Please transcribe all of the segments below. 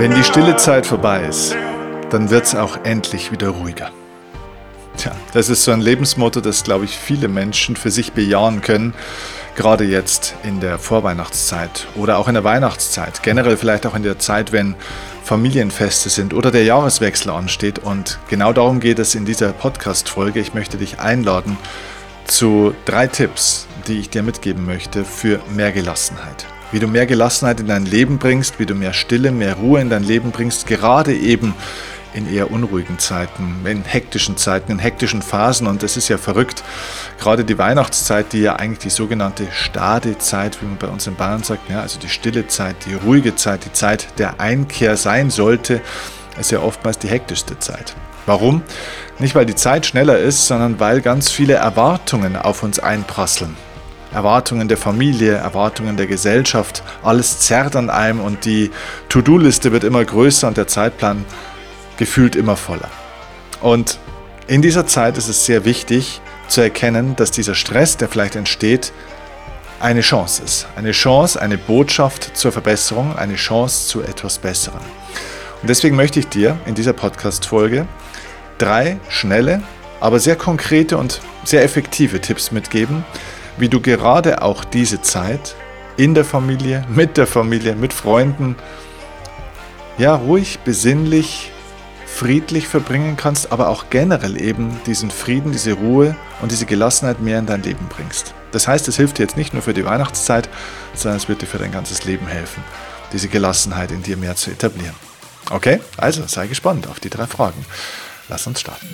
Wenn die stille Zeit vorbei ist, dann wird es auch endlich wieder ruhiger. Tja, das ist so ein Lebensmotto, das, glaube ich, viele Menschen für sich bejahen können, gerade jetzt in der Vorweihnachtszeit oder auch in der Weihnachtszeit, generell vielleicht auch in der Zeit, wenn Familienfeste sind oder der Jahreswechsel ansteht. Und genau darum geht es in dieser Podcast-Folge. Ich möchte dich einladen zu drei Tipps, die ich dir mitgeben möchte für mehr Gelassenheit wie du mehr Gelassenheit in dein Leben bringst, wie du mehr Stille, mehr Ruhe in dein Leben bringst, gerade eben in eher unruhigen Zeiten, in hektischen Zeiten, in hektischen Phasen. Und das ist ja verrückt. Gerade die Weihnachtszeit, die ja eigentlich die sogenannte Stadezeit, wie man bei uns in Bayern sagt, ja, also die stille Zeit, die ruhige Zeit, die Zeit der Einkehr sein sollte, ist ja oftmals die hektischste Zeit. Warum? Nicht, weil die Zeit schneller ist, sondern weil ganz viele Erwartungen auf uns einprasseln. Erwartungen der Familie, Erwartungen der Gesellschaft, alles zerrt an einem und die To-Do-Liste wird immer größer und der Zeitplan gefühlt immer voller. Und in dieser Zeit ist es sehr wichtig zu erkennen, dass dieser Stress, der vielleicht entsteht, eine Chance ist. Eine Chance, eine Botschaft zur Verbesserung, eine Chance zu etwas Besserem. Und deswegen möchte ich dir in dieser Podcast-Folge drei schnelle, aber sehr konkrete und sehr effektive Tipps mitgeben, wie du gerade auch diese Zeit in der Familie, mit der Familie, mit Freunden, ja, ruhig, besinnlich, friedlich verbringen kannst, aber auch generell eben diesen Frieden, diese Ruhe und diese Gelassenheit mehr in dein Leben bringst. Das heißt, es hilft dir jetzt nicht nur für die Weihnachtszeit, sondern es wird dir für dein ganzes Leben helfen, diese Gelassenheit in dir mehr zu etablieren. Okay, also sei gespannt auf die drei Fragen. Lass uns starten.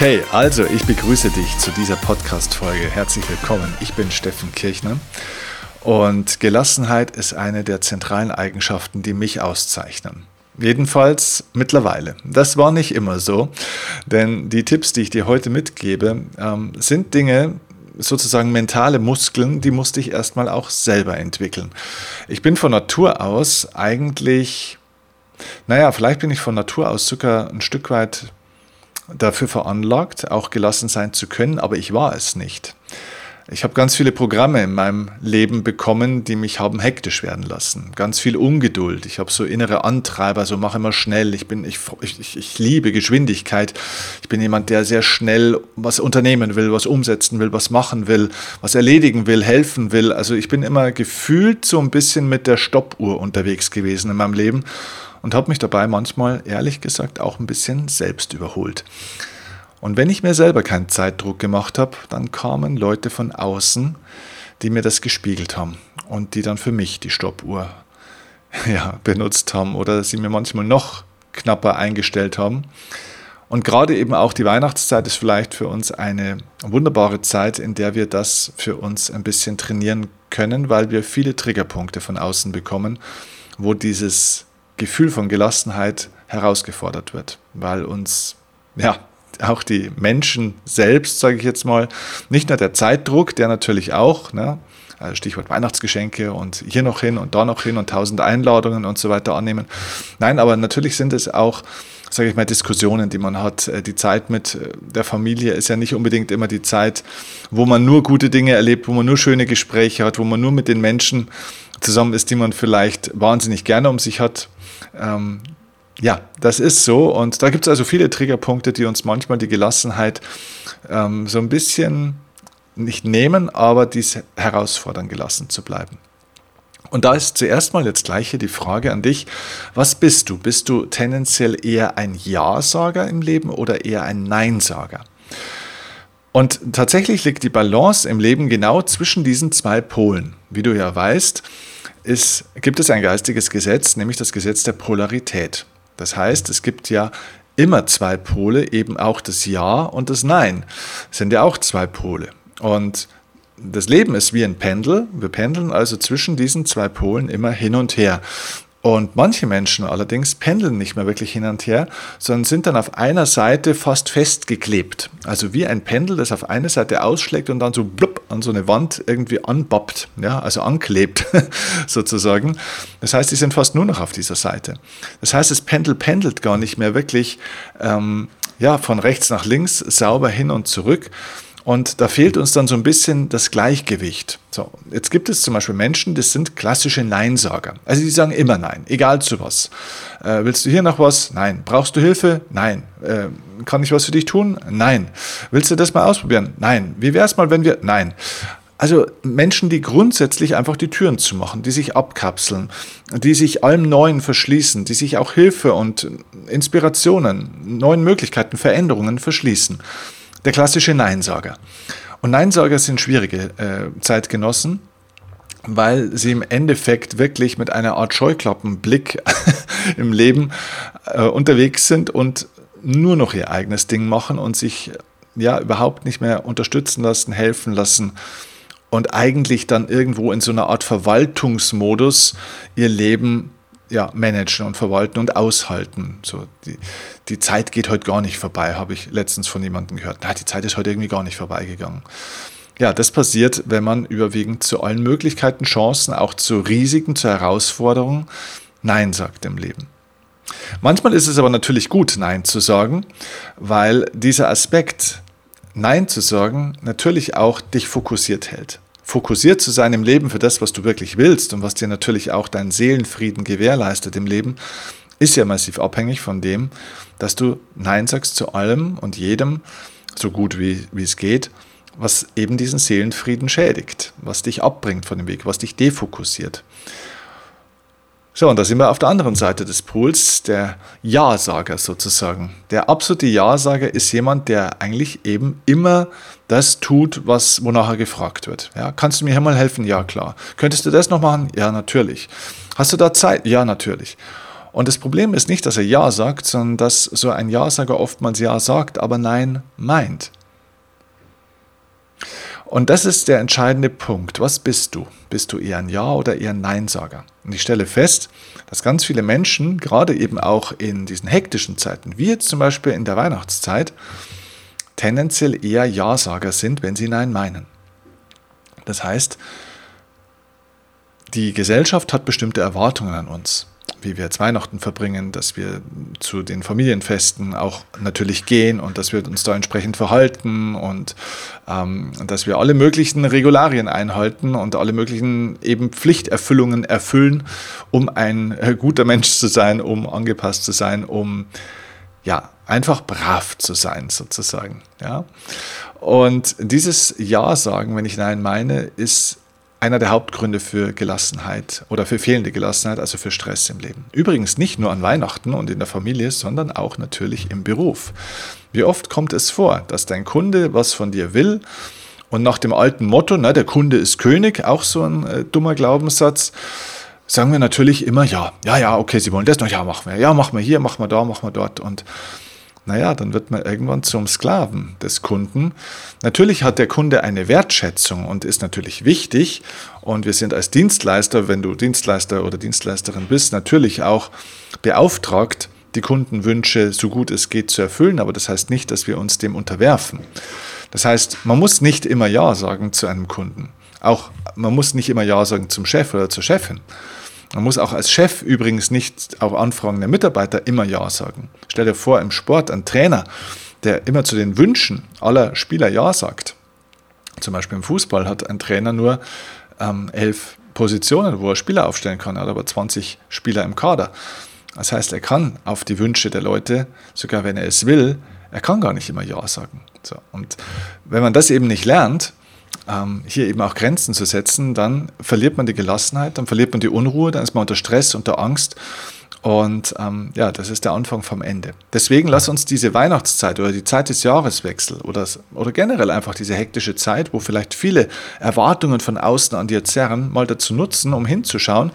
Okay, also ich begrüße dich zu dieser Podcast-Folge. Herzlich willkommen. Ich bin Steffen Kirchner und Gelassenheit ist eine der zentralen Eigenschaften, die mich auszeichnen. Jedenfalls mittlerweile. Das war nicht immer so, denn die Tipps, die ich dir heute mitgebe, ähm, sind Dinge, sozusagen mentale Muskeln, die musste ich erstmal auch selber entwickeln. Ich bin von Natur aus eigentlich, naja, vielleicht bin ich von Natur aus sogar ein Stück weit dafür veranlagt, auch gelassen sein zu können, aber ich war es nicht. Ich habe ganz viele Programme in meinem Leben bekommen, die mich haben hektisch werden lassen. Ganz viel Ungeduld. Ich habe so innere Antreiber, so mache immer schnell. Ich, bin, ich, ich, ich liebe Geschwindigkeit. Ich bin jemand, der sehr schnell was unternehmen will, was umsetzen will, was machen will, was erledigen will, helfen will. Also ich bin immer gefühlt so ein bisschen mit der Stoppuhr unterwegs gewesen in meinem Leben und habe mich dabei manchmal, ehrlich gesagt, auch ein bisschen selbst überholt. Und wenn ich mir selber keinen Zeitdruck gemacht habe, dann kamen Leute von außen, die mir das gespiegelt haben und die dann für mich die Stoppuhr ja, benutzt haben oder sie mir manchmal noch knapper eingestellt haben. Und gerade eben auch die Weihnachtszeit ist vielleicht für uns eine wunderbare Zeit, in der wir das für uns ein bisschen trainieren können, weil wir viele Triggerpunkte von außen bekommen, wo dieses Gefühl von Gelassenheit herausgefordert wird, weil uns ja auch die Menschen selbst, sage ich jetzt mal, nicht nur der Zeitdruck, der natürlich auch, ne, also Stichwort Weihnachtsgeschenke und hier noch hin und da noch hin und tausend Einladungen und so weiter annehmen. Nein, aber natürlich sind es auch, sage ich mal, Diskussionen, die man hat. Äh, die Zeit mit äh, der Familie ist ja nicht unbedingt immer die Zeit, wo man nur gute Dinge erlebt, wo man nur schöne Gespräche hat, wo man nur mit den Menschen zusammen ist, die man vielleicht wahnsinnig gerne um sich hat, ähm, ja, das ist so. Und da gibt es also viele Triggerpunkte, die uns manchmal die Gelassenheit ähm, so ein bisschen nicht nehmen, aber dies herausfordern, gelassen zu bleiben. Und da ist zuerst mal jetzt gleich hier die Frage an dich, was bist du? Bist du tendenziell eher ein Ja-Sager im Leben oder eher ein Nein-Sager? Und tatsächlich liegt die Balance im Leben genau zwischen diesen zwei Polen. Wie du ja weißt, ist, gibt es ein geistiges Gesetz, nämlich das Gesetz der Polarität. Das heißt, es gibt ja immer zwei Pole, eben auch das Ja und das Nein. Sind ja auch zwei Pole. Und das Leben ist wie ein Pendel. Wir pendeln also zwischen diesen zwei Polen immer hin und her. Und manche Menschen allerdings pendeln nicht mehr wirklich hin und her, sondern sind dann auf einer Seite fast festgeklebt. Also wie ein Pendel, das auf eine Seite ausschlägt und dann so blub an so eine Wand irgendwie anbappt, ja, also anklebt sozusagen. Das heißt, sie sind fast nur noch auf dieser Seite. Das heißt, das Pendel pendelt gar nicht mehr wirklich ähm, ja, von rechts nach links sauber hin und zurück, und da fehlt uns dann so ein bisschen das Gleichgewicht. So, jetzt gibt es zum Beispiel Menschen, das sind klassische Neinsager. Also die sagen immer Nein, egal zu was. Äh, willst du hier noch was? Nein. Brauchst du Hilfe? Nein. Äh, kann ich was für dich tun? Nein. Willst du das mal ausprobieren? Nein. Wie wäre es mal, wenn wir? Nein. Also Menschen, die grundsätzlich einfach die Türen zu machen, die sich abkapseln, die sich allem Neuen verschließen, die sich auch Hilfe und Inspirationen, neuen Möglichkeiten, Veränderungen verschließen der klassische Neinsager. Und Neinsager sind schwierige äh, Zeitgenossen, weil sie im Endeffekt wirklich mit einer Art Scheuklappenblick im Leben äh, unterwegs sind und nur noch ihr eigenes Ding machen und sich ja überhaupt nicht mehr unterstützen lassen, helfen lassen und eigentlich dann irgendwo in so einer Art Verwaltungsmodus ihr Leben ja, managen und verwalten und aushalten. So, die, die Zeit geht heute gar nicht vorbei, habe ich letztens von jemandem gehört. Na, die Zeit ist heute irgendwie gar nicht vorbeigegangen. Ja, das passiert, wenn man überwiegend zu allen Möglichkeiten, Chancen, auch zu Risiken, zu Herausforderungen Nein sagt im Leben. Manchmal ist es aber natürlich gut, Nein zu sagen, weil dieser Aspekt, Nein zu sagen, natürlich auch dich fokussiert hält fokussiert zu sein im Leben für das, was du wirklich willst und was dir natürlich auch deinen Seelenfrieden gewährleistet im Leben, ist ja massiv abhängig von dem, dass du Nein sagst zu allem und jedem, so gut wie, wie es geht, was eben diesen Seelenfrieden schädigt, was dich abbringt von dem Weg, was dich defokussiert. So, und da sind wir auf der anderen Seite des Pools, der Ja-Sager sozusagen. Der absolute Ja-Sager ist jemand, der eigentlich eben immer das tut, was, wonach er gefragt wird. Ja, kannst du mir hier mal helfen? Ja, klar. Könntest du das noch machen? Ja, natürlich. Hast du da Zeit? Ja, natürlich. Und das Problem ist nicht, dass er Ja sagt, sondern dass so ein Ja-Sager oftmals Ja sagt, aber Nein meint. Und das ist der entscheidende Punkt. Was bist du? Bist du eher ein Ja oder eher ein Nein-Sager? Und ich stelle fest, dass ganz viele Menschen, gerade eben auch in diesen hektischen Zeiten, wie jetzt zum Beispiel in der Weihnachtszeit, tendenziell eher Ja-Sager sind, wenn sie Nein meinen. Das heißt, die Gesellschaft hat bestimmte Erwartungen an uns wie wir jetzt Weihnachten verbringen, dass wir zu den Familienfesten auch natürlich gehen und dass wir uns da entsprechend verhalten und ähm, dass wir alle möglichen Regularien einhalten und alle möglichen eben Pflichterfüllungen erfüllen, um ein guter Mensch zu sein, um angepasst zu sein, um ja einfach brav zu sein sozusagen. Ja. Und dieses Ja sagen, wenn ich Nein meine, ist einer der Hauptgründe für Gelassenheit oder für fehlende Gelassenheit, also für Stress im Leben. Übrigens nicht nur an Weihnachten und in der Familie, sondern auch natürlich im Beruf. Wie oft kommt es vor, dass dein Kunde was von dir will und nach dem alten Motto, na, der Kunde ist König, auch so ein äh, dummer Glaubenssatz, sagen wir natürlich immer ja. Ja, ja, okay, Sie wollen das noch, ja, machen wir. Ja, machen wir hier, machen wir da, machen wir dort. Und naja, dann wird man irgendwann zum Sklaven des Kunden. Natürlich hat der Kunde eine Wertschätzung und ist natürlich wichtig. Und wir sind als Dienstleister, wenn du Dienstleister oder Dienstleisterin bist, natürlich auch beauftragt, die Kundenwünsche so gut es geht zu erfüllen. Aber das heißt nicht, dass wir uns dem unterwerfen. Das heißt, man muss nicht immer Ja sagen zu einem Kunden. Auch man muss nicht immer Ja sagen zum Chef oder zur Chefin. Man muss auch als Chef übrigens nicht auf Anfragen der Mitarbeiter immer Ja sagen. Stell dir vor, im Sport ein Trainer, der immer zu den Wünschen aller Spieler Ja sagt. Zum Beispiel im Fußball hat ein Trainer nur ähm, elf Positionen, wo er Spieler aufstellen kann. Er hat aber 20 Spieler im Kader. Das heißt, er kann auf die Wünsche der Leute, sogar wenn er es will, er kann gar nicht immer Ja sagen. So. Und wenn man das eben nicht lernt, hier eben auch Grenzen zu setzen, dann verliert man die Gelassenheit, dann verliert man die Unruhe, dann ist man unter Stress, unter Angst. Und ähm, ja, das ist der Anfang vom Ende. Deswegen lass uns diese Weihnachtszeit oder die Zeit des Jahreswechsels oder, oder generell einfach diese hektische Zeit, wo vielleicht viele Erwartungen von außen an dir zerren, mal dazu nutzen, um hinzuschauen,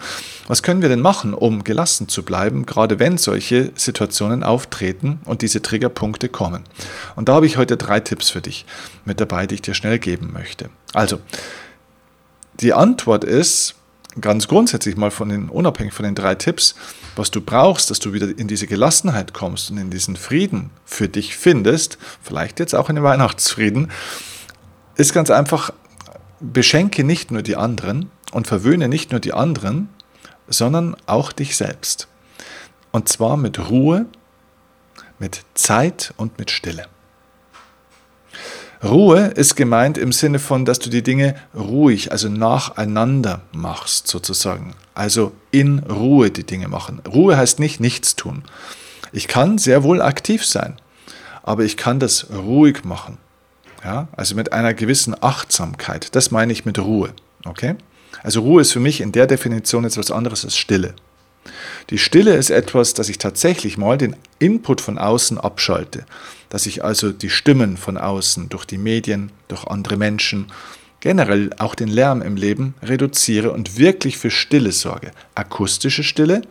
was können wir denn machen, um gelassen zu bleiben, gerade wenn solche Situationen auftreten und diese Triggerpunkte kommen. Und da habe ich heute drei Tipps für dich mit dabei, die ich dir schnell geben möchte. Also, die Antwort ist, ganz grundsätzlich mal von den, unabhängig von den drei Tipps, was du brauchst, dass du wieder in diese Gelassenheit kommst und in diesen Frieden für dich findest, vielleicht jetzt auch in den Weihnachtsfrieden, ist ganz einfach, beschenke nicht nur die anderen und verwöhne nicht nur die anderen, sondern auch dich selbst. Und zwar mit Ruhe, mit Zeit und mit Stille. Ruhe ist gemeint im Sinne von, dass du die Dinge ruhig, also nacheinander machst, sozusagen. Also in Ruhe die Dinge machen. Ruhe heißt nicht nichts tun. Ich kann sehr wohl aktiv sein, aber ich kann das ruhig machen. Ja, also mit einer gewissen Achtsamkeit. Das meine ich mit Ruhe. Okay? Also Ruhe ist für mich in der Definition jetzt was anderes als Stille. Die Stille ist etwas, dass ich tatsächlich mal den Input von außen abschalte, dass ich also die Stimmen von außen durch die Medien, durch andere Menschen, generell auch den Lärm im Leben reduziere und wirklich für Stille sorge. Akustische Stille,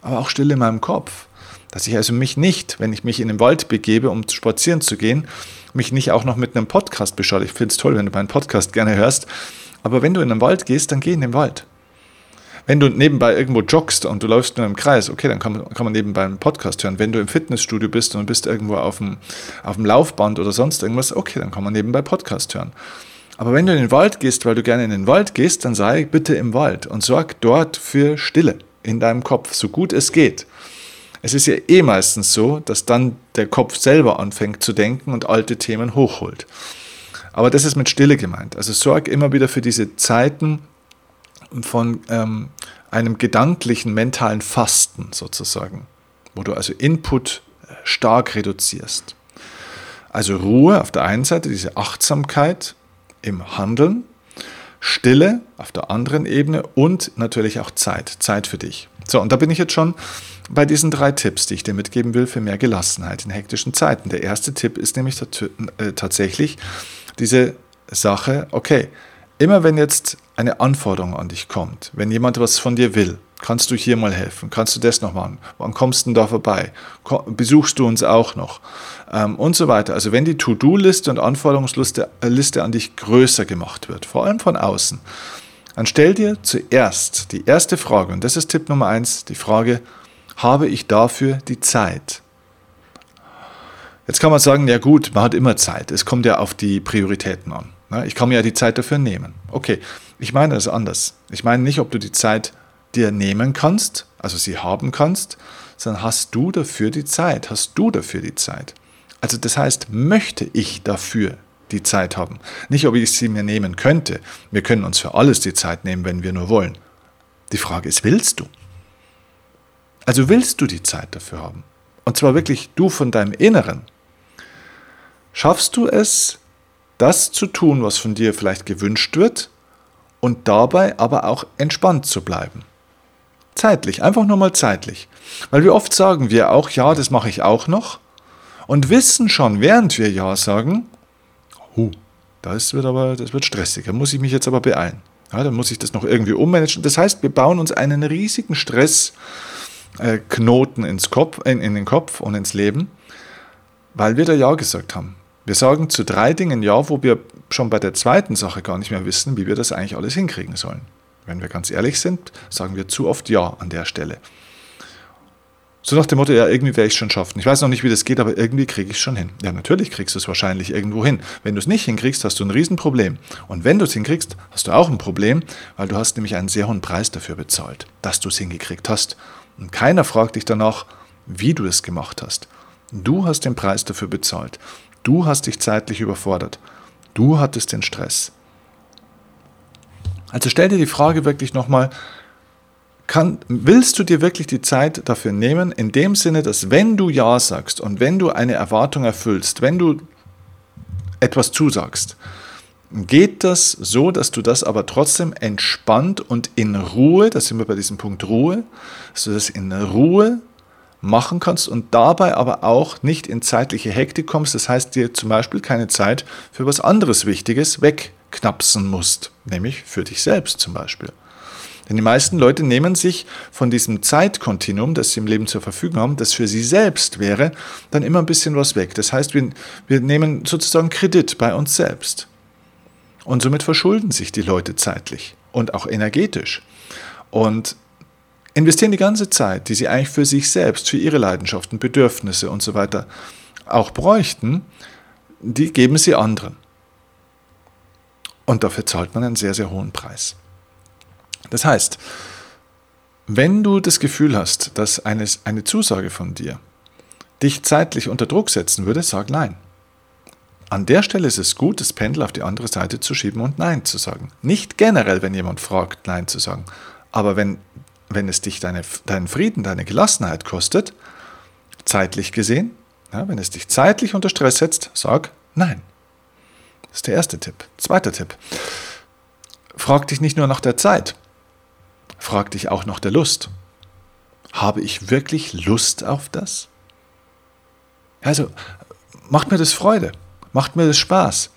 aber auch Stille in meinem Kopf. Dass ich also mich nicht, wenn ich mich in den Wald begebe, um spazieren zu gehen, mich nicht auch noch mit einem Podcast beschaue. Ich finde es toll, wenn du meinen Podcast gerne hörst. Aber wenn du in den Wald gehst, dann geh in den Wald wenn du nebenbei irgendwo joggst und du läufst nur im Kreis, okay, dann kann man, kann man nebenbei einen Podcast hören. Wenn du im Fitnessstudio bist und bist irgendwo auf dem, auf dem Laufband oder sonst irgendwas, okay, dann kann man nebenbei Podcast hören. Aber wenn du in den Wald gehst, weil du gerne in den Wald gehst, dann sei bitte im Wald und sorg dort für Stille in deinem Kopf, so gut es geht. Es ist ja eh meistens so, dass dann der Kopf selber anfängt zu denken und alte Themen hochholt. Aber das ist mit Stille gemeint. Also sorg immer wieder für diese Zeiten, von ähm, einem gedanklichen, mentalen Fasten sozusagen, wo du also Input äh, stark reduzierst. Also Ruhe auf der einen Seite, diese Achtsamkeit im Handeln, Stille auf der anderen Ebene und natürlich auch Zeit, Zeit für dich. So, und da bin ich jetzt schon bei diesen drei Tipps, die ich dir mitgeben will für mehr Gelassenheit in hektischen Zeiten. Der erste Tipp ist nämlich äh, tatsächlich diese Sache, okay, Immer wenn jetzt eine Anforderung an dich kommt, wenn jemand was von dir will, kannst du hier mal helfen, kannst du das noch machen, wann kommst du da vorbei, besuchst du uns auch noch ähm, und so weiter. Also wenn die To-Do-Liste und Anforderungsliste äh, Liste an dich größer gemacht wird, vor allem von außen, dann stell dir zuerst die erste Frage, und das ist Tipp Nummer eins, die Frage, habe ich dafür die Zeit? Jetzt kann man sagen, ja gut, man hat immer Zeit, es kommt ja auf die Prioritäten an. Ne? Ich kann mir ja die Zeit dafür nehmen. Okay, ich meine das anders. Ich meine nicht, ob du die Zeit dir nehmen kannst, also sie haben kannst, sondern hast du dafür die Zeit? Hast du dafür die Zeit? Also das heißt, möchte ich dafür die Zeit haben? Nicht, ob ich sie mir nehmen könnte. Wir können uns für alles die Zeit nehmen, wenn wir nur wollen. Die Frage ist, willst du? Also willst du die Zeit dafür haben? Und zwar wirklich du von deinem Inneren. Schaffst du es, das zu tun, was von dir vielleicht gewünscht wird und dabei aber auch entspannt zu bleiben. Zeitlich, einfach nur mal zeitlich. Weil wir oft sagen wir auch, ja, das mache ich auch noch und wissen schon, während wir ja sagen, huh, das wird aber, das wird stressig, da muss ich mich jetzt aber beeilen. Ja, dann muss ich das noch irgendwie ummanagen. Das heißt, wir bauen uns einen riesigen Stressknoten Kopf, in, in den Kopf und ins Leben, weil wir da Ja gesagt haben. Wir sagen zu drei Dingen Ja, wo wir schon bei der zweiten Sache gar nicht mehr wissen, wie wir das eigentlich alles hinkriegen sollen. Wenn wir ganz ehrlich sind, sagen wir zu oft Ja an der Stelle. So nach dem Motto, ja, irgendwie werde ich es schon schaffen. Ich weiß noch nicht, wie das geht, aber irgendwie kriege ich es schon hin. Ja, natürlich kriegst du es wahrscheinlich irgendwo hin. Wenn du es nicht hinkriegst, hast du ein Riesenproblem. Und wenn du es hinkriegst, hast du auch ein Problem, weil du hast nämlich einen sehr hohen Preis dafür bezahlt, dass du es hingekriegt hast. Und keiner fragt dich danach, wie du es gemacht hast. Du hast den Preis dafür bezahlt. Du hast dich zeitlich überfordert. Du hattest den Stress. Also stell dir die Frage wirklich nochmal, kann, willst du dir wirklich die Zeit dafür nehmen, in dem Sinne, dass wenn du Ja sagst und wenn du eine Erwartung erfüllst, wenn du etwas zusagst, geht das so, dass du das aber trotzdem entspannt und in Ruhe, da sind wir bei diesem Punkt Ruhe, dass du das in Ruhe machen kannst und dabei aber auch nicht in zeitliche Hektik kommst. Das heißt, dir zum Beispiel keine Zeit für was anderes Wichtiges wegknapsen musst, nämlich für dich selbst zum Beispiel. Denn die meisten Leute nehmen sich von diesem Zeitkontinuum, das sie im Leben zur Verfügung haben, das für sie selbst wäre, dann immer ein bisschen was weg. Das heißt, wir, wir nehmen sozusagen Kredit bei uns selbst. Und somit verschulden sich die Leute zeitlich. und auch energetisch. Und investieren die ganze Zeit, die sie eigentlich für sich selbst, für ihre Leidenschaften, Bedürfnisse und so weiter auch bräuchten, die geben sie anderen. Und dafür zahlt man einen sehr, sehr hohen Preis. Das heißt, wenn du das Gefühl hast, dass eine, eine Zusage von dir dich zeitlich unter Druck setzen würde, sag Nein. An der Stelle ist es gut, das Pendel auf die andere Seite zu schieben und Nein zu sagen. Nicht generell, wenn jemand fragt, Nein zu sagen. Aber wenn, wenn es dich deine, deinen Frieden, deine Gelassenheit kostet, zeitlich gesehen, ja, wenn es dich zeitlich unter Stress setzt, sag Nein. Das ist der erste Tipp. Zweiter Tipp. Frag dich nicht nur nach der Zeit, frag dich auch nach der Lust. Habe ich wirklich Lust auf das? Also, macht mir das Freude, macht mir das Spaß.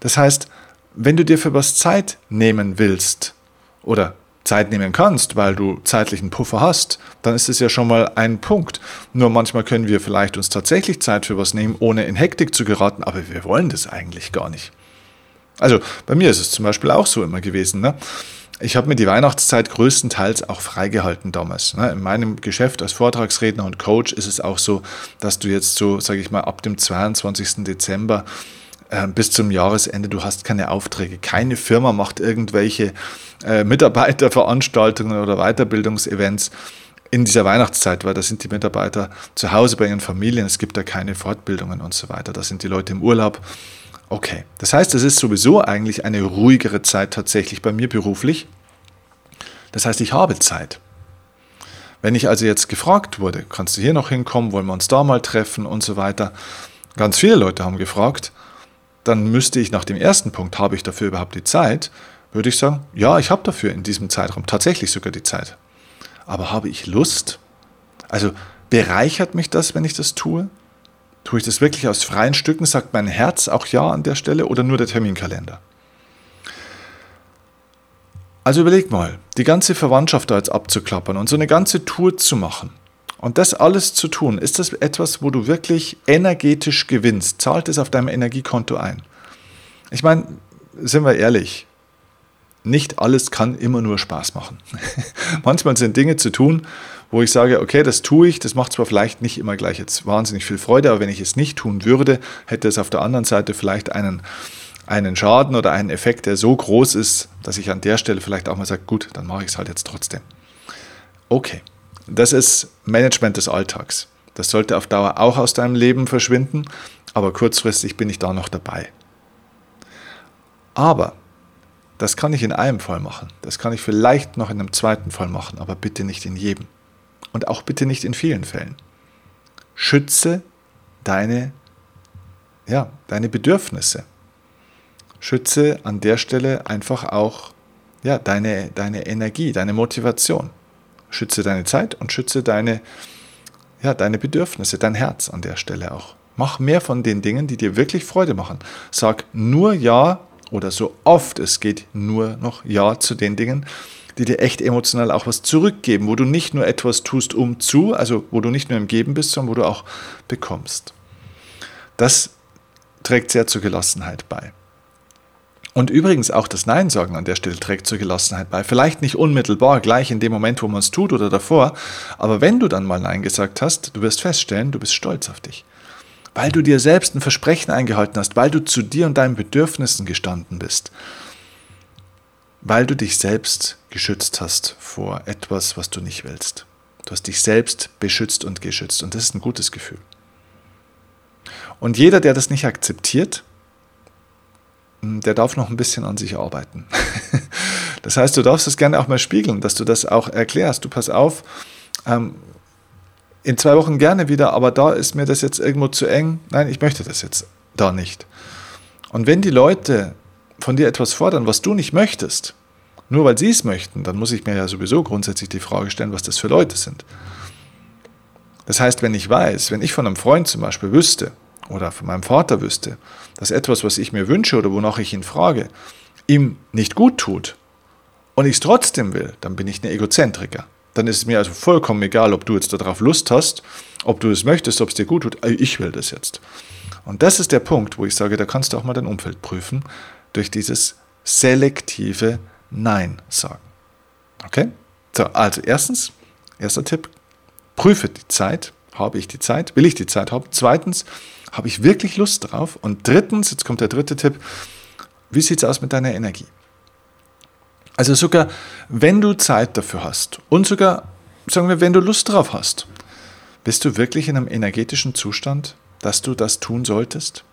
Das heißt, wenn du dir für was Zeit nehmen willst oder Zeit nehmen kannst, weil du zeitlichen Puffer hast, dann ist es ja schon mal ein Punkt. Nur manchmal können wir vielleicht uns tatsächlich Zeit für was nehmen, ohne in Hektik zu geraten, aber wir wollen das eigentlich gar nicht. Also bei mir ist es zum Beispiel auch so immer gewesen. Ne? Ich habe mir die Weihnachtszeit größtenteils auch freigehalten damals. Ne? In meinem Geschäft als Vortragsredner und Coach ist es auch so, dass du jetzt so, sage ich mal, ab dem 22. Dezember äh, bis zum Jahresende, du hast keine Aufträge. Keine Firma macht irgendwelche äh, Mitarbeiterveranstaltungen oder Weiterbildungsevents in dieser Weihnachtszeit, weil da sind die Mitarbeiter zu Hause bei ihren Familien, es gibt da keine Fortbildungen und so weiter, da sind die Leute im Urlaub. Okay, das heißt, es ist sowieso eigentlich eine ruhigere Zeit tatsächlich bei mir beruflich. Das heißt, ich habe Zeit. Wenn ich also jetzt gefragt wurde, kannst du hier noch hinkommen, wollen wir uns da mal treffen und so weiter, ganz viele Leute haben gefragt, dann müsste ich nach dem ersten Punkt, habe ich dafür überhaupt die Zeit, würde ich sagen, ja, ich habe dafür in diesem Zeitraum tatsächlich sogar die Zeit. Aber habe ich Lust? Also bereichert mich das, wenn ich das tue? Tue ich das wirklich aus freien Stücken? Sagt mein Herz auch ja an der Stelle oder nur der Terminkalender? Also überleg mal, die ganze Verwandtschaft da jetzt abzuklappern und so eine ganze Tour zu machen. Und das alles zu tun, ist das etwas, wo du wirklich energetisch gewinnst? Zahlt es auf deinem Energiekonto ein? Ich meine, sind wir ehrlich, nicht alles kann immer nur Spaß machen. Manchmal sind Dinge zu tun, wo ich sage, okay, das tue ich, das macht zwar vielleicht nicht immer gleich jetzt wahnsinnig viel Freude, aber wenn ich es nicht tun würde, hätte es auf der anderen Seite vielleicht einen, einen Schaden oder einen Effekt, der so groß ist, dass ich an der Stelle vielleicht auch mal sage, gut, dann mache ich es halt jetzt trotzdem. Okay, das ist Management des Alltags. Das sollte auf Dauer auch aus deinem Leben verschwinden, aber kurzfristig bin ich da noch dabei. Aber das kann ich in einem Fall machen. Das kann ich vielleicht noch in einem zweiten Fall machen, aber bitte nicht in jedem. Und auch bitte nicht in vielen Fällen. Schütze deine, ja, deine Bedürfnisse. Schütze an der Stelle einfach auch ja, deine, deine Energie, deine Motivation. Schütze deine Zeit und schütze deine, ja, deine Bedürfnisse, dein Herz an der Stelle auch. Mach mehr von den Dingen, die dir wirklich Freude machen. Sag nur Ja oder so oft es geht nur noch Ja zu den Dingen, die dir echt emotional auch was zurückgeben, wo du nicht nur etwas tust, um zu, also wo du nicht nur im Geben bist, sondern wo du auch bekommst. Das trägt sehr zur Gelassenheit bei. Und übrigens auch das Nein sagen an der Stelle trägt zur Gelassenheit bei. Vielleicht nicht unmittelbar, gleich in dem Moment, wo man es tut oder davor, aber wenn du dann mal Nein gesagt hast, du wirst feststellen, du bist stolz auf dich. Weil du dir selbst ein Versprechen eingehalten hast, weil du zu dir und deinen Bedürfnissen gestanden bist. Weil du dich selbst geschützt hast vor etwas, was du nicht willst. Du hast dich selbst beschützt und geschützt und das ist ein gutes Gefühl. Und jeder, der das nicht akzeptiert, der darf noch ein bisschen an sich arbeiten. Das heißt, du darfst es gerne auch mal spiegeln, dass du das auch erklärst. Du pass auf, ähm, in zwei Wochen gerne wieder, aber da ist mir das jetzt irgendwo zu eng. Nein, ich möchte das jetzt da nicht. Und wenn die Leute von dir etwas fordern, was du nicht möchtest, nur weil sie es möchten, dann muss ich mir ja sowieso grundsätzlich die Frage stellen, was das für Leute sind. Das heißt, wenn ich weiß, wenn ich von einem Freund zum Beispiel wüsste, oder von meinem Vater wüsste, dass etwas, was ich mir wünsche oder wonach ich ihn frage, ihm nicht gut tut und ich es trotzdem will, dann bin ich ein Egozentriker. Dann ist es mir also vollkommen egal, ob du jetzt darauf Lust hast, ob du es möchtest, ob es dir gut tut. Äh, ich will das jetzt. Und das ist der Punkt, wo ich sage, da kannst du auch mal dein Umfeld prüfen durch dieses selektive Nein sagen. Okay? So, also erstens, erster Tipp, prüfe die Zeit. Habe ich die Zeit? Will ich die Zeit haben? Zweitens, habe ich wirklich Lust drauf? Und drittens, jetzt kommt der dritte Tipp, wie sieht es aus mit deiner Energie? Also sogar wenn du Zeit dafür hast und sogar, sagen wir, wenn du Lust drauf hast, bist du wirklich in einem energetischen Zustand, dass du das tun solltest?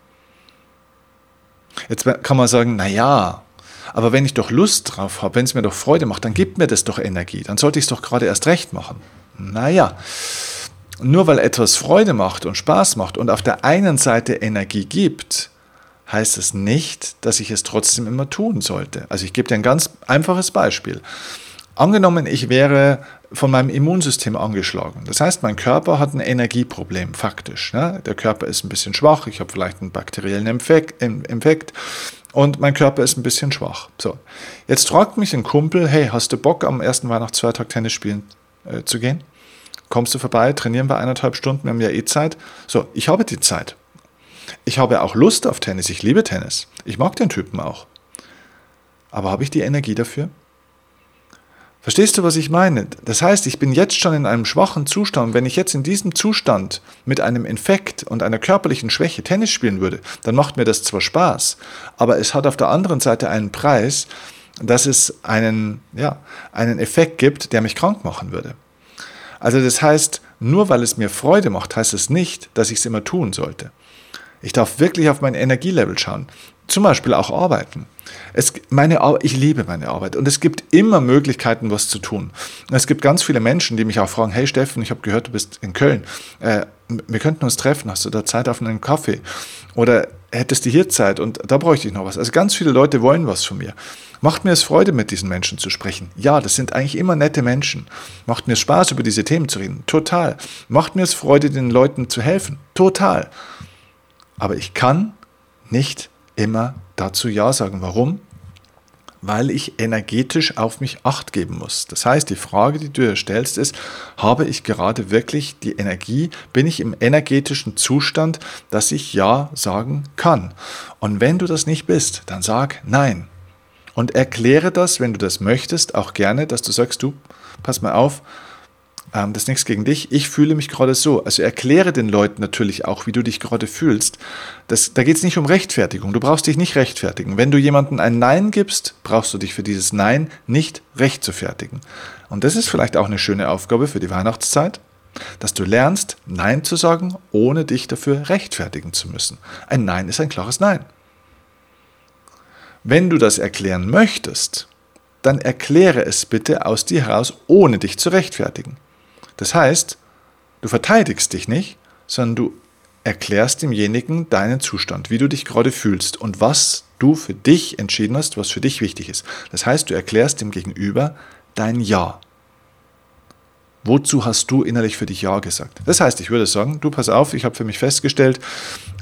Jetzt kann man sagen, naja, aber wenn ich doch Lust drauf habe, wenn es mir doch Freude macht, dann gibt mir das doch Energie. Dann sollte ich es doch gerade erst recht machen. Naja, nur weil etwas Freude macht und Spaß macht und auf der einen Seite Energie gibt, heißt es nicht, dass ich es trotzdem immer tun sollte. Also ich gebe dir ein ganz einfaches Beispiel. Angenommen, ich wäre von meinem Immunsystem angeschlagen. Das heißt, mein Körper hat ein Energieproblem, faktisch. Ne? Der Körper ist ein bisschen schwach, ich habe vielleicht einen bakteriellen Infekt, Infekt und mein Körper ist ein bisschen schwach. So, jetzt fragt mich ein Kumpel, hey, hast du Bock am ersten Weihnachtsfeiertag Tennis spielen äh, zu gehen? Kommst du vorbei, trainieren wir eineinhalb Stunden, wir haben ja eh Zeit. So, ich habe die Zeit. Ich habe auch Lust auf Tennis, ich liebe Tennis. Ich mag den Typen auch. Aber habe ich die Energie dafür? Verstehst du, was ich meine? Das heißt, ich bin jetzt schon in einem schwachen Zustand. Wenn ich jetzt in diesem Zustand mit einem Infekt und einer körperlichen Schwäche Tennis spielen würde, dann macht mir das zwar Spaß, aber es hat auf der anderen Seite einen Preis, dass es einen, ja, einen Effekt gibt, der mich krank machen würde. Also das heißt, nur weil es mir Freude macht, heißt es nicht, dass ich es immer tun sollte. Ich darf wirklich auf mein Energielevel schauen. Zum Beispiel auch arbeiten. Es, meine, ich liebe meine Arbeit und es gibt immer Möglichkeiten, was zu tun. Es gibt ganz viele Menschen, die mich auch fragen, hey Steffen, ich habe gehört, du bist in Köln. Äh, wir könnten uns treffen, hast du da Zeit auf einen Kaffee? Oder hättest du hier Zeit und da bräuchte ich noch was. Also ganz viele Leute wollen was von mir. Macht mir es Freude, mit diesen Menschen zu sprechen? Ja, das sind eigentlich immer nette Menschen. Macht mir es Spaß, über diese Themen zu reden? Total. Macht mir es Freude, den Leuten zu helfen? Total. Aber ich kann nicht immer dazu Ja sagen. Warum? Weil ich energetisch auf mich acht geben muss. Das heißt, die Frage, die du dir stellst, ist, habe ich gerade wirklich die Energie, bin ich im energetischen Zustand, dass ich Ja sagen kann? Und wenn du das nicht bist, dann sag Nein. Und erkläre das, wenn du das möchtest, auch gerne, dass du sagst, du, pass mal auf, ähm, das ist nichts gegen dich, ich fühle mich gerade so. Also erkläre den Leuten natürlich auch, wie du dich gerade fühlst. Das, da geht es nicht um Rechtfertigung, du brauchst dich nicht rechtfertigen. Wenn du jemandem ein Nein gibst, brauchst du dich für dieses Nein nicht rechtfertigen. Und das ist vielleicht auch eine schöne Aufgabe für die Weihnachtszeit, dass du lernst, Nein zu sagen, ohne dich dafür rechtfertigen zu müssen. Ein Nein ist ein klares Nein. Wenn du das erklären möchtest, dann erkläre es bitte aus dir heraus, ohne dich zu rechtfertigen. Das heißt, du verteidigst dich nicht, sondern du erklärst demjenigen deinen Zustand, wie du dich gerade fühlst und was du für dich entschieden hast, was für dich wichtig ist. Das heißt, du erklärst dem Gegenüber dein Ja. Wozu hast du innerlich für dich Ja gesagt? Das heißt, ich würde sagen, du pass auf, ich habe für mich festgestellt,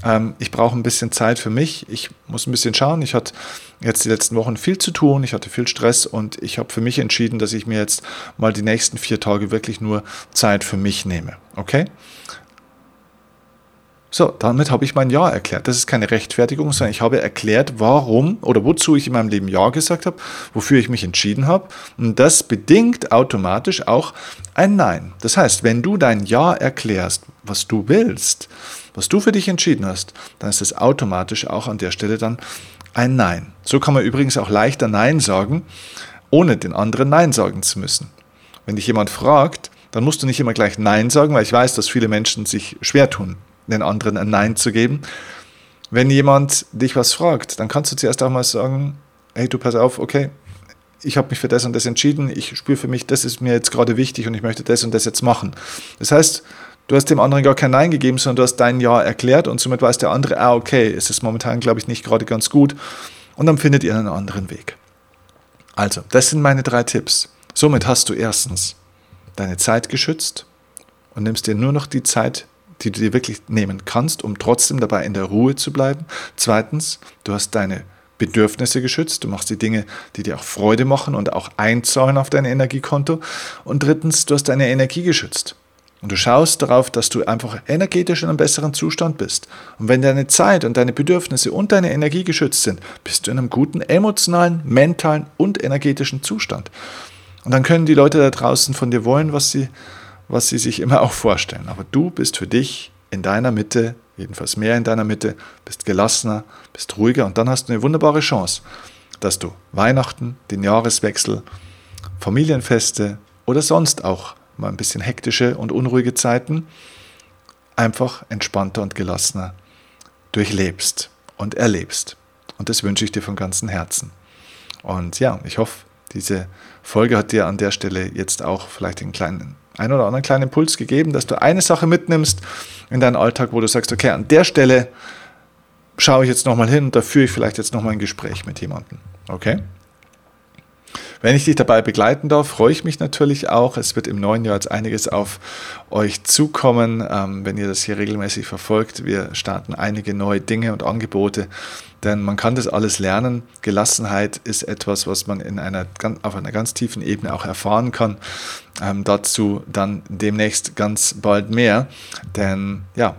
ähm, ich brauche ein bisschen Zeit für mich, ich muss ein bisschen schauen. Ich hatte jetzt die letzten Wochen viel zu tun, ich hatte viel Stress und ich habe für mich entschieden, dass ich mir jetzt mal die nächsten vier Tage wirklich nur Zeit für mich nehme. Okay? So, damit habe ich mein Ja erklärt. Das ist keine Rechtfertigung, sondern ich habe erklärt, warum oder wozu ich in meinem Leben Ja gesagt habe, wofür ich mich entschieden habe. Und das bedingt automatisch auch ein Nein. Das heißt, wenn du dein Ja erklärst, was du willst, was du für dich entschieden hast, dann ist es automatisch auch an der Stelle dann ein Nein. So kann man übrigens auch leichter Nein sagen, ohne den anderen Nein sagen zu müssen. Wenn dich jemand fragt, dann musst du nicht immer gleich Nein sagen, weil ich weiß, dass viele Menschen sich schwer tun den anderen ein Nein zu geben. Wenn jemand dich was fragt, dann kannst du zuerst auch mal sagen, hey, du pass auf, okay, ich habe mich für das und das entschieden, ich spüre für mich, das ist mir jetzt gerade wichtig und ich möchte das und das jetzt machen. Das heißt, du hast dem anderen gar kein Nein gegeben, sondern du hast dein Ja erklärt und somit weiß der andere, ah, okay, es ist momentan, glaube ich, nicht gerade ganz gut und dann findet ihr einen anderen Weg. Also, das sind meine drei Tipps. Somit hast du erstens deine Zeit geschützt und nimmst dir nur noch die Zeit, die du dir wirklich nehmen kannst, um trotzdem dabei in der Ruhe zu bleiben. Zweitens, du hast deine Bedürfnisse geschützt, du machst die Dinge, die dir auch Freude machen und auch einzahlen auf dein Energiekonto. Und drittens, du hast deine Energie geschützt. Und du schaust darauf, dass du einfach energetisch in einem besseren Zustand bist. Und wenn deine Zeit und deine Bedürfnisse und deine Energie geschützt sind, bist du in einem guten emotionalen, mentalen und energetischen Zustand. Und dann können die Leute da draußen von dir wollen, was sie, was sie sich immer auch vorstellen. Aber du bist für dich in deiner Mitte, jedenfalls mehr in deiner Mitte, bist gelassener, bist ruhiger und dann hast du eine wunderbare Chance, dass du Weihnachten, den Jahreswechsel, Familienfeste oder sonst auch mal ein bisschen hektische und unruhige Zeiten einfach entspannter und gelassener durchlebst und erlebst. Und das wünsche ich dir von ganzem Herzen. Und ja, ich hoffe, diese Folge hat dir an der Stelle jetzt auch vielleicht einen kleinen, ein oder anderen kleinen Impuls gegeben, dass du eine Sache mitnimmst in deinen Alltag, wo du sagst, okay, an der Stelle schaue ich jetzt nochmal hin und da führe ich vielleicht jetzt nochmal ein Gespräch mit jemandem. Okay? Wenn ich dich dabei begleiten darf, freue ich mich natürlich auch. Es wird im neuen Jahr jetzt einiges auf euch zukommen, ähm, wenn ihr das hier regelmäßig verfolgt. Wir starten einige neue Dinge und Angebote, denn man kann das alles lernen. Gelassenheit ist etwas, was man in einer, auf einer ganz tiefen Ebene auch erfahren kann. Ähm, dazu dann demnächst ganz bald mehr, denn ja,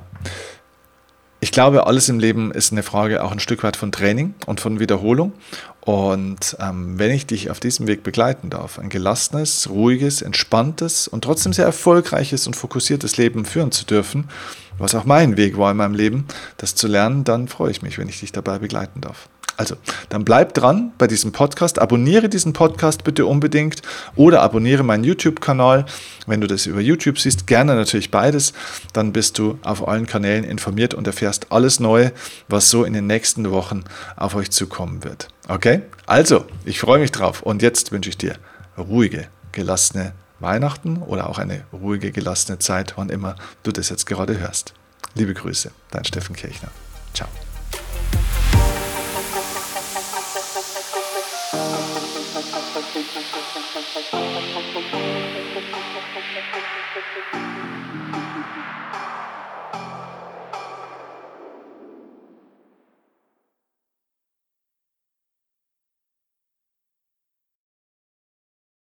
ich glaube, alles im Leben ist eine Frage auch ein Stück weit von Training und von Wiederholung. Und ähm, wenn ich dich auf diesem Weg begleiten darf, ein gelassenes, ruhiges, entspanntes und trotzdem sehr erfolgreiches und fokussiertes Leben führen zu dürfen, was auch mein Weg war in meinem Leben, das zu lernen, dann freue ich mich, wenn ich dich dabei begleiten darf. Also, dann bleib dran bei diesem Podcast, abonniere diesen Podcast bitte unbedingt oder abonniere meinen YouTube-Kanal. Wenn du das über YouTube siehst, gerne natürlich beides. Dann bist du auf allen Kanälen informiert und erfährst alles Neue, was so in den nächsten Wochen auf euch zukommen wird. Okay? Also, ich freue mich drauf und jetzt wünsche ich dir ruhige, gelassene Weihnachten oder auch eine ruhige, gelassene Zeit, wann immer du das jetzt gerade hörst. Liebe Grüße, dein Steffen Kirchner. Ciao.